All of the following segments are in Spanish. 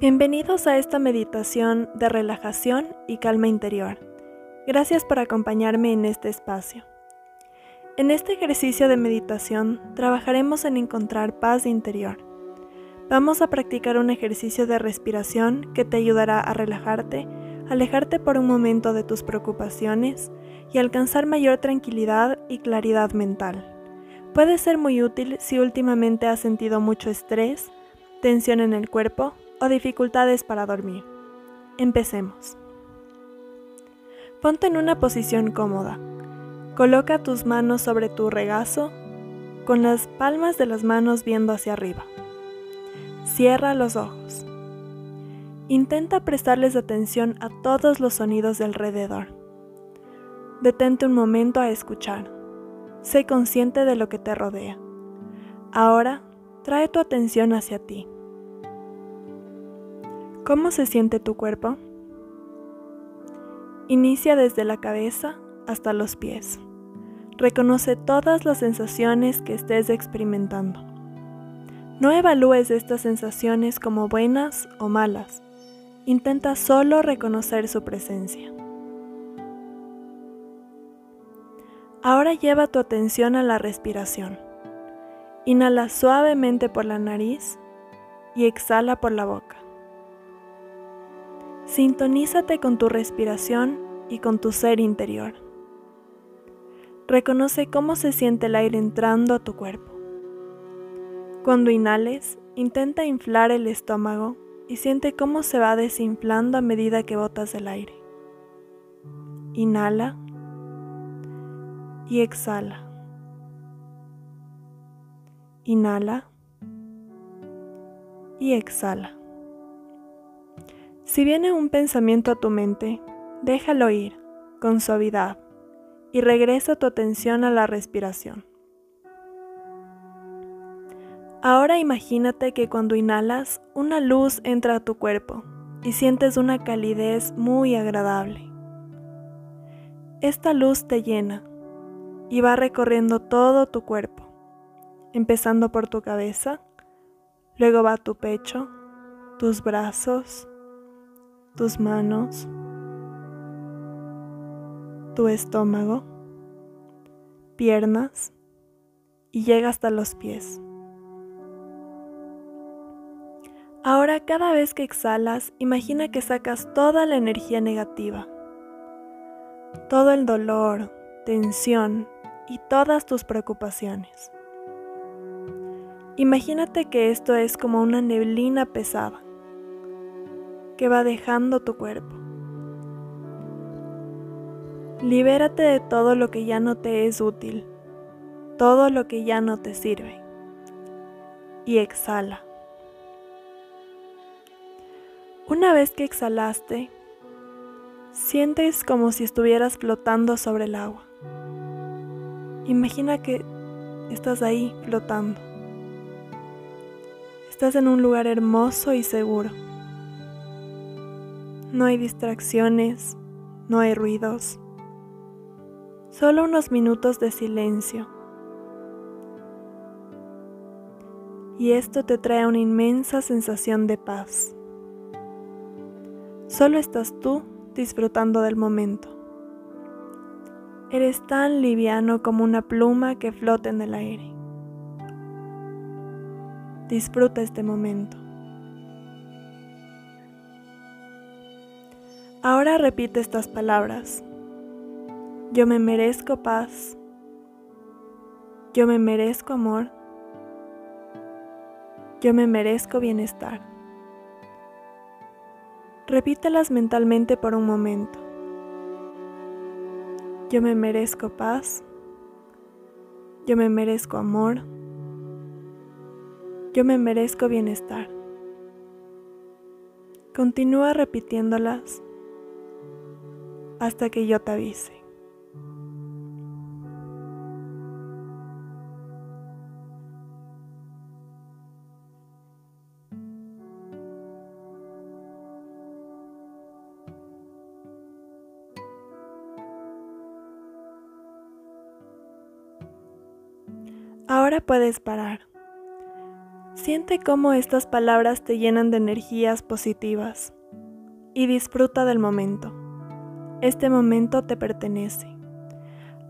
Bienvenidos a esta meditación de relajación y calma interior. Gracias por acompañarme en este espacio. En este ejercicio de meditación trabajaremos en encontrar paz interior. Vamos a practicar un ejercicio de respiración que te ayudará a relajarte, alejarte por un momento de tus preocupaciones y alcanzar mayor tranquilidad y claridad mental. Puede ser muy útil si últimamente has sentido mucho estrés, tensión en el cuerpo dificultades para dormir. Empecemos. Ponte en una posición cómoda. Coloca tus manos sobre tu regazo con las palmas de las manos viendo hacia arriba. Cierra los ojos. Intenta prestarles atención a todos los sonidos de alrededor. Detente un momento a escuchar. Sé consciente de lo que te rodea. Ahora, trae tu atención hacia ti. ¿Cómo se siente tu cuerpo? Inicia desde la cabeza hasta los pies. Reconoce todas las sensaciones que estés experimentando. No evalúes estas sensaciones como buenas o malas. Intenta solo reconocer su presencia. Ahora lleva tu atención a la respiración. Inhala suavemente por la nariz y exhala por la boca. Sintonízate con tu respiración y con tu ser interior. Reconoce cómo se siente el aire entrando a tu cuerpo. Cuando inhales, intenta inflar el estómago y siente cómo se va desinflando a medida que botas el aire. Inhala y exhala. Inhala y exhala. Si viene un pensamiento a tu mente, déjalo ir con suavidad y regresa tu atención a la respiración. Ahora imagínate que cuando inhalas, una luz entra a tu cuerpo y sientes una calidez muy agradable. Esta luz te llena y va recorriendo todo tu cuerpo, empezando por tu cabeza, luego va tu pecho, tus brazos, tus manos, tu estómago, piernas y llega hasta los pies. Ahora cada vez que exhalas, imagina que sacas toda la energía negativa, todo el dolor, tensión, y todas tus preocupaciones. Imagínate que esto es como una neblina pesada que va dejando tu cuerpo. Libérate de todo lo que ya no te es útil, todo lo que ya no te sirve. Y exhala. Una vez que exhalaste, sientes como si estuvieras flotando sobre el agua. Imagina que estás ahí flotando. Estás en un lugar hermoso y seguro. No hay distracciones, no hay ruidos. Solo unos minutos de silencio. Y esto te trae una inmensa sensación de paz. Solo estás tú disfrutando del momento. Eres tan liviano como una pluma que flota en el aire. Disfruta este momento. Ahora repite estas palabras. Yo me merezco paz. Yo me merezco amor. Yo me merezco bienestar. Repítelas mentalmente por un momento. Yo me merezco paz. Yo me merezco amor. Yo me merezco bienestar. Continúa repitiéndolas hasta que yo te avise. Ahora puedes parar. Siente cómo estas palabras te llenan de energías positivas y disfruta del momento. Este momento te pertenece.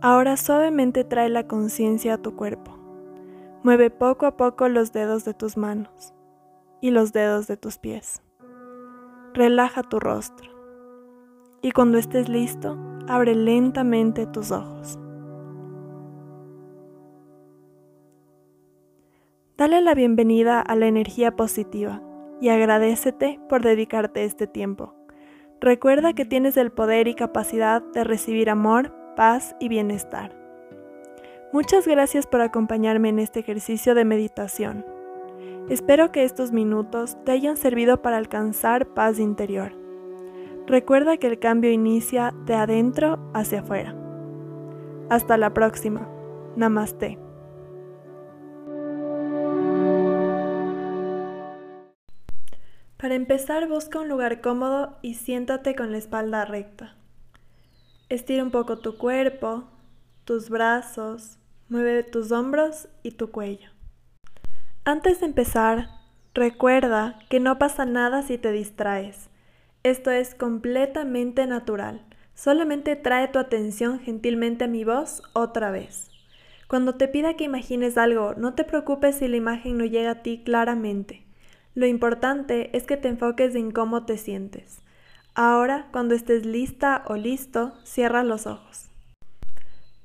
Ahora suavemente trae la conciencia a tu cuerpo. Mueve poco a poco los dedos de tus manos y los dedos de tus pies. Relaja tu rostro. Y cuando estés listo, abre lentamente tus ojos. Dale la bienvenida a la energía positiva y agradecete por dedicarte este tiempo. Recuerda que tienes el poder y capacidad de recibir amor, paz y bienestar. Muchas gracias por acompañarme en este ejercicio de meditación. Espero que estos minutos te hayan servido para alcanzar paz interior. Recuerda que el cambio inicia de adentro hacia afuera. Hasta la próxima. Namaste. Para empezar, busca un lugar cómodo y siéntate con la espalda recta. Estira un poco tu cuerpo, tus brazos, mueve tus hombros y tu cuello. Antes de empezar, recuerda que no pasa nada si te distraes. Esto es completamente natural. Solamente trae tu atención gentilmente a mi voz otra vez. Cuando te pida que imagines algo, no te preocupes si la imagen no llega a ti claramente. Lo importante es que te enfoques en cómo te sientes. Ahora, cuando estés lista o listo, cierra los ojos.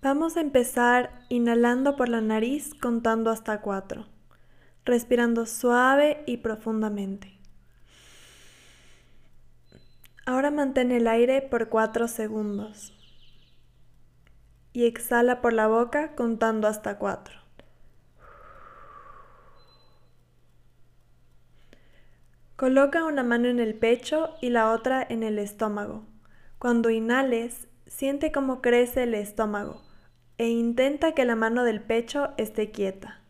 Vamos a empezar inhalando por la nariz contando hasta cuatro, respirando suave y profundamente. Ahora mantén el aire por cuatro segundos y exhala por la boca contando hasta cuatro. Coloca una mano en el pecho y la otra en el estómago. Cuando inhales, siente cómo crece el estómago e intenta que la mano del pecho esté quieta.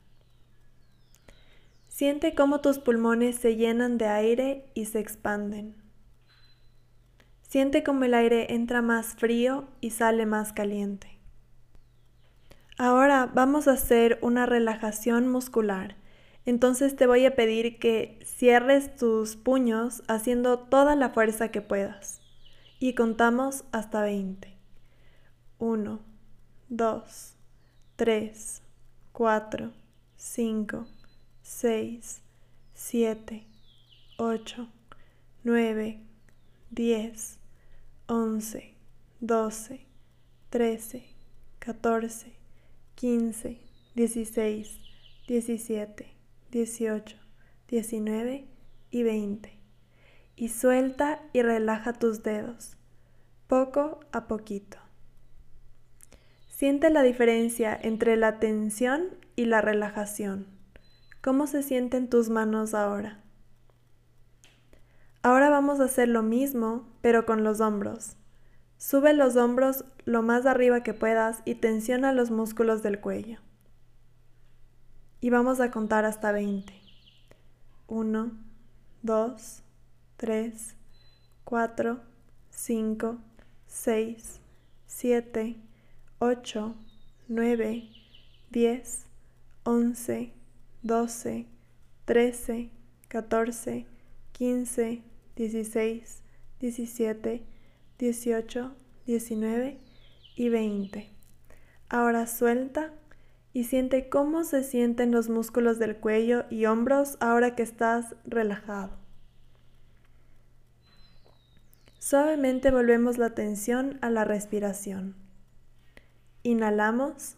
Siente cómo tus pulmones se llenan de aire y se expanden. Siente cómo el aire entra más frío y sale más caliente. Ahora vamos a hacer una relajación muscular entonces te voy a pedir que cierres tus puños haciendo toda la fuerza que puedas. Y contamos hasta 20. 1, 2, 3, 4, 5, 6, 7, 8, 9, 10, 11, 12, 13, 14, 15, 16, 17. 18, 19 y 20. Y suelta y relaja tus dedos, poco a poquito. Siente la diferencia entre la tensión y la relajación. ¿Cómo se sienten tus manos ahora? Ahora vamos a hacer lo mismo, pero con los hombros. Sube los hombros lo más arriba que puedas y tensiona los músculos del cuello y vamos a contar hasta 20. 1, 2, 3, 4, 5, 6, 7, 8, 9, 10, 11, 12, 13, 14, 15, 16, 17, 18, 19 y 20. Ahora suelta y siente cómo se sienten los músculos del cuello y hombros ahora que estás relajado. Suavemente volvemos la atención a la respiración. Inhalamos.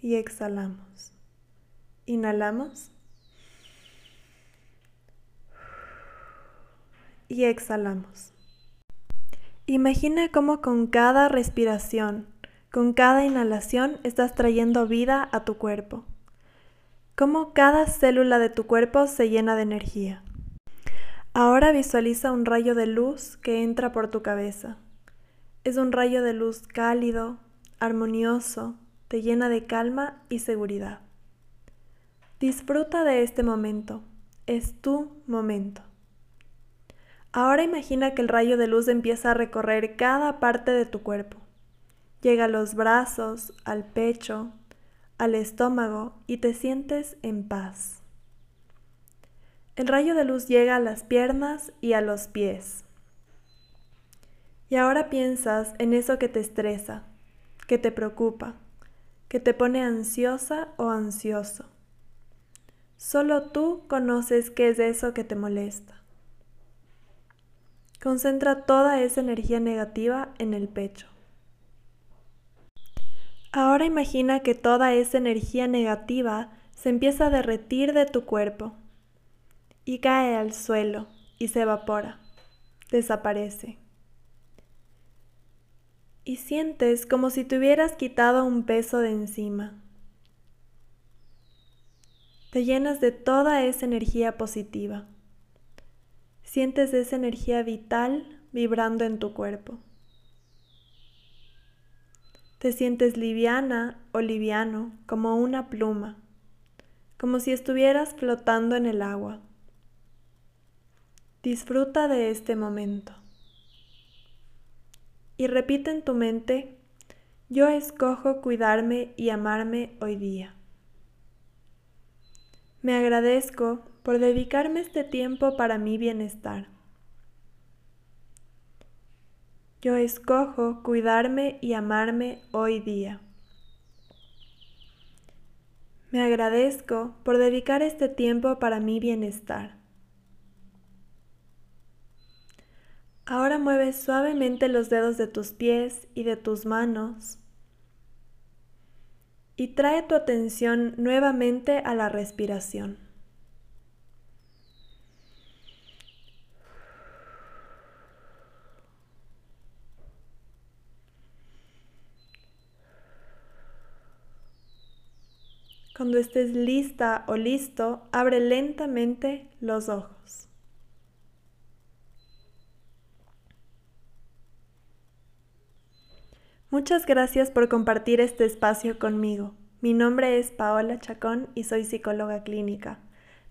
Y exhalamos. Inhalamos. Y exhalamos. Imagina cómo con cada respiración, con cada inhalación estás trayendo vida a tu cuerpo. Cómo cada célula de tu cuerpo se llena de energía. Ahora visualiza un rayo de luz que entra por tu cabeza. Es un rayo de luz cálido, armonioso, te llena de calma y seguridad. Disfruta de este momento. Es tu momento. Ahora imagina que el rayo de luz empieza a recorrer cada parte de tu cuerpo. Llega a los brazos, al pecho, al estómago y te sientes en paz. El rayo de luz llega a las piernas y a los pies. Y ahora piensas en eso que te estresa, que te preocupa, que te pone ansiosa o ansioso. Solo tú conoces qué es eso que te molesta. Concentra toda esa energía negativa en el pecho. Ahora imagina que toda esa energía negativa se empieza a derretir de tu cuerpo y cae al suelo y se evapora, desaparece. Y sientes como si te hubieras quitado un peso de encima. Te llenas de toda esa energía positiva. Sientes esa energía vital vibrando en tu cuerpo. Te sientes liviana o liviano como una pluma, como si estuvieras flotando en el agua. Disfruta de este momento. Y repite en tu mente, yo escojo cuidarme y amarme hoy día. Me agradezco por dedicarme este tiempo para mi bienestar. Yo escojo cuidarme y amarme hoy día. Me agradezco por dedicar este tiempo para mi bienestar. Ahora mueves suavemente los dedos de tus pies y de tus manos y trae tu atención nuevamente a la respiración. Cuando estés lista o listo, abre lentamente los ojos. Muchas gracias por compartir este espacio conmigo. Mi nombre es Paola Chacón y soy psicóloga clínica.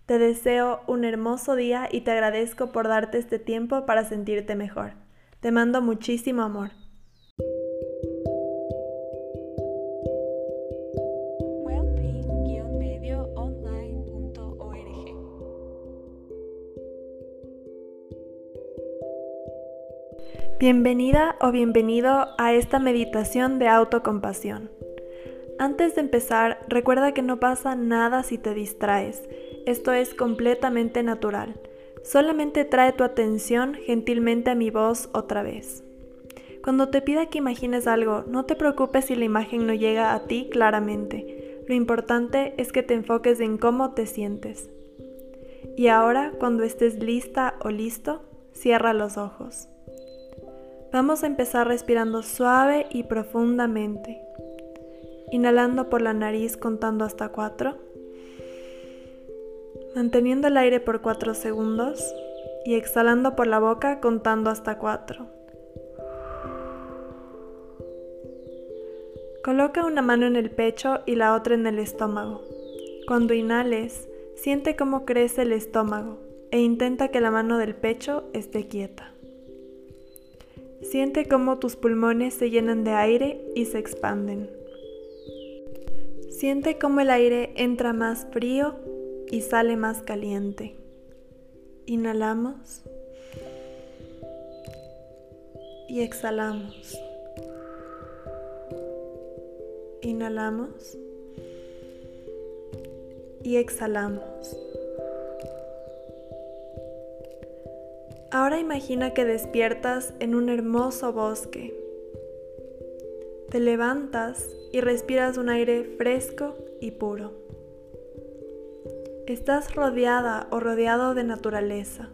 Te deseo un hermoso día y te agradezco por darte este tiempo para sentirte mejor. Te mando muchísimo amor. Bienvenida o bienvenido a esta meditación de autocompasión. Antes de empezar, recuerda que no pasa nada si te distraes. Esto es completamente natural. Solamente trae tu atención gentilmente a mi voz otra vez. Cuando te pida que imagines algo, no te preocupes si la imagen no llega a ti claramente. Lo importante es que te enfoques en cómo te sientes. Y ahora, cuando estés lista o listo, cierra los ojos. Vamos a empezar respirando suave y profundamente. Inhalando por la nariz contando hasta 4. Manteniendo el aire por 4 segundos y exhalando por la boca contando hasta 4. Coloca una mano en el pecho y la otra en el estómago. Cuando inhales, siente cómo crece el estómago e intenta que la mano del pecho esté quieta. Siente cómo tus pulmones se llenan de aire y se expanden. Siente cómo el aire entra más frío y sale más caliente. Inhalamos y exhalamos. Inhalamos y exhalamos. Ahora imagina que despiertas en un hermoso bosque. Te levantas y respiras un aire fresco y puro. Estás rodeada o rodeado de naturaleza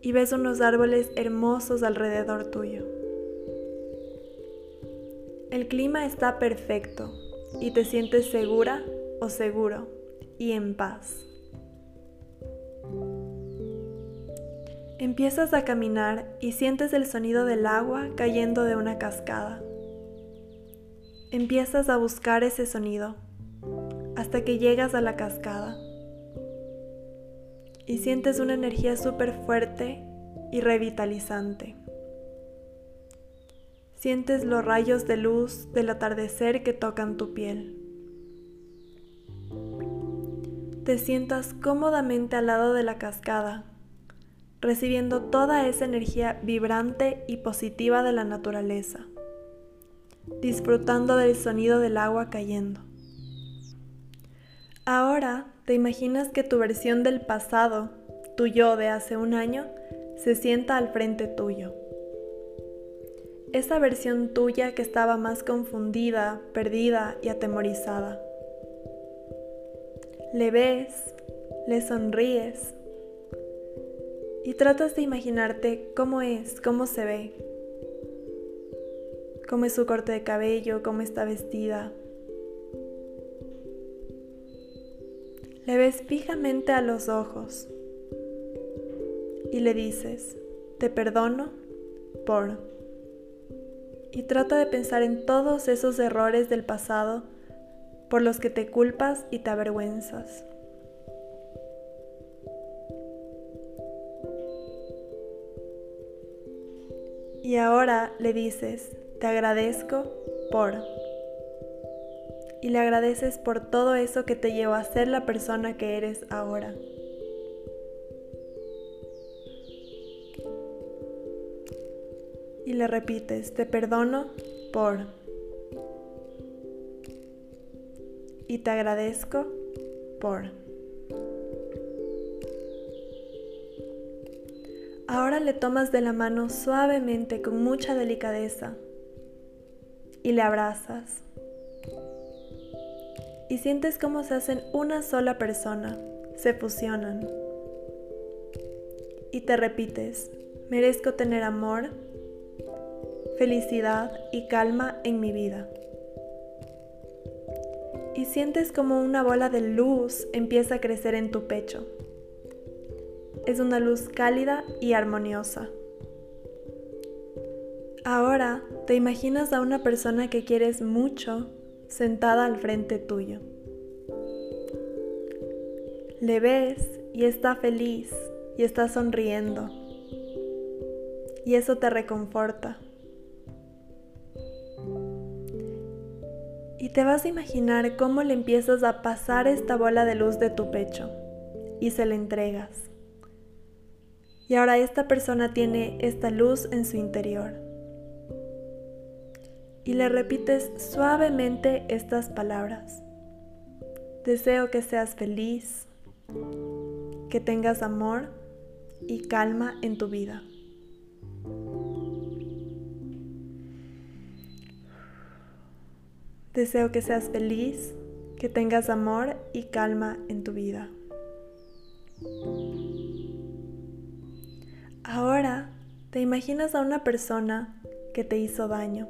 y ves unos árboles hermosos alrededor tuyo. El clima está perfecto y te sientes segura o seguro y en paz. Empiezas a caminar y sientes el sonido del agua cayendo de una cascada. Empiezas a buscar ese sonido hasta que llegas a la cascada y sientes una energía súper fuerte y revitalizante. Sientes los rayos de luz del atardecer que tocan tu piel. Te sientas cómodamente al lado de la cascada, recibiendo toda esa energía vibrante y positiva de la naturaleza, disfrutando del sonido del agua cayendo. Ahora te imaginas que tu versión del pasado, tu yo de hace un año, se sienta al frente tuyo esa versión tuya que estaba más confundida, perdida y atemorizada. Le ves, le sonríes y tratas de imaginarte cómo es, cómo se ve, cómo es su corte de cabello, cómo está vestida. Le ves fijamente a los ojos y le dices, te perdono por y trata de pensar en todos esos errores del pasado por los que te culpas y te avergüenzas. Y ahora le dices, te agradezco por... Y le agradeces por todo eso que te llevó a ser la persona que eres ahora. y le repites, te perdono por... Y te agradezco por... Ahora le tomas de la mano suavemente con mucha delicadeza y le abrazas. Y sientes cómo se hacen una sola persona, se fusionan. Y te repites, merezco tener amor, felicidad y calma en mi vida. Y sientes como una bola de luz empieza a crecer en tu pecho. Es una luz cálida y armoniosa. Ahora te imaginas a una persona que quieres mucho sentada al frente tuyo. Le ves y está feliz y está sonriendo. Y eso te reconforta. y te vas a imaginar cómo le empiezas a pasar esta bola de luz de tu pecho y se la entregas. Y ahora esta persona tiene esta luz en su interior. Y le repites suavemente estas palabras. Deseo que seas feliz, que tengas amor y calma en tu vida. Deseo que seas feliz, que tengas amor y calma en tu vida. Ahora te imaginas a una persona que te hizo daño,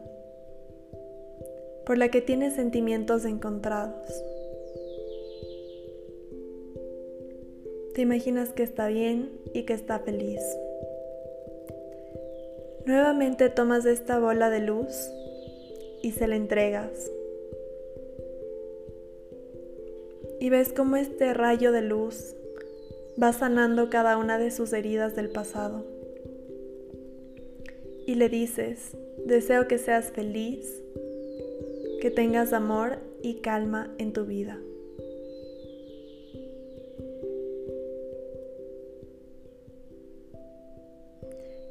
por la que tienes sentimientos encontrados. Te imaginas que está bien y que está feliz. Nuevamente tomas esta bola de luz y se la entregas. y ves cómo este rayo de luz va sanando cada una de sus heridas del pasado. Y le dices, deseo que seas feliz, que tengas amor y calma en tu vida.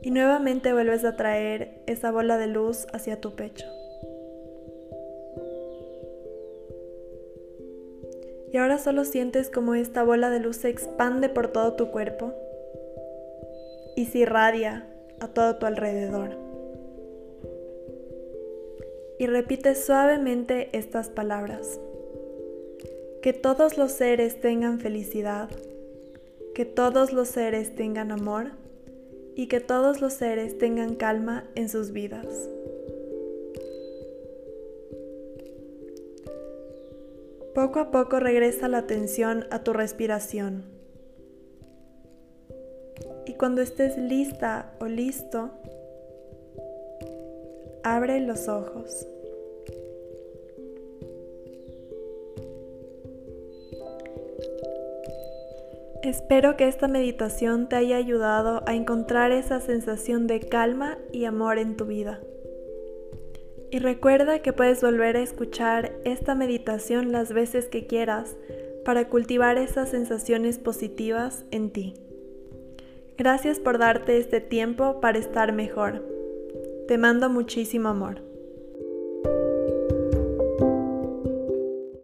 Y nuevamente vuelves a traer esa bola de luz hacia tu pecho. Y ahora solo sientes como esta bola de luz se expande por todo tu cuerpo y se irradia a todo tu alrededor. Y repites suavemente estas palabras. Que todos los seres tengan felicidad, que todos los seres tengan amor y que todos los seres tengan calma en sus vidas. Poco a poco regresa la atención a tu respiración. Y cuando estés lista o listo, abre los ojos. Espero que esta meditación te haya ayudado a encontrar esa sensación de calma y amor en tu vida. Y recuerda que puedes volver a escuchar esta meditación las veces que quieras para cultivar esas sensaciones positivas en ti. Gracias por darte este tiempo para estar mejor. Te mando muchísimo amor.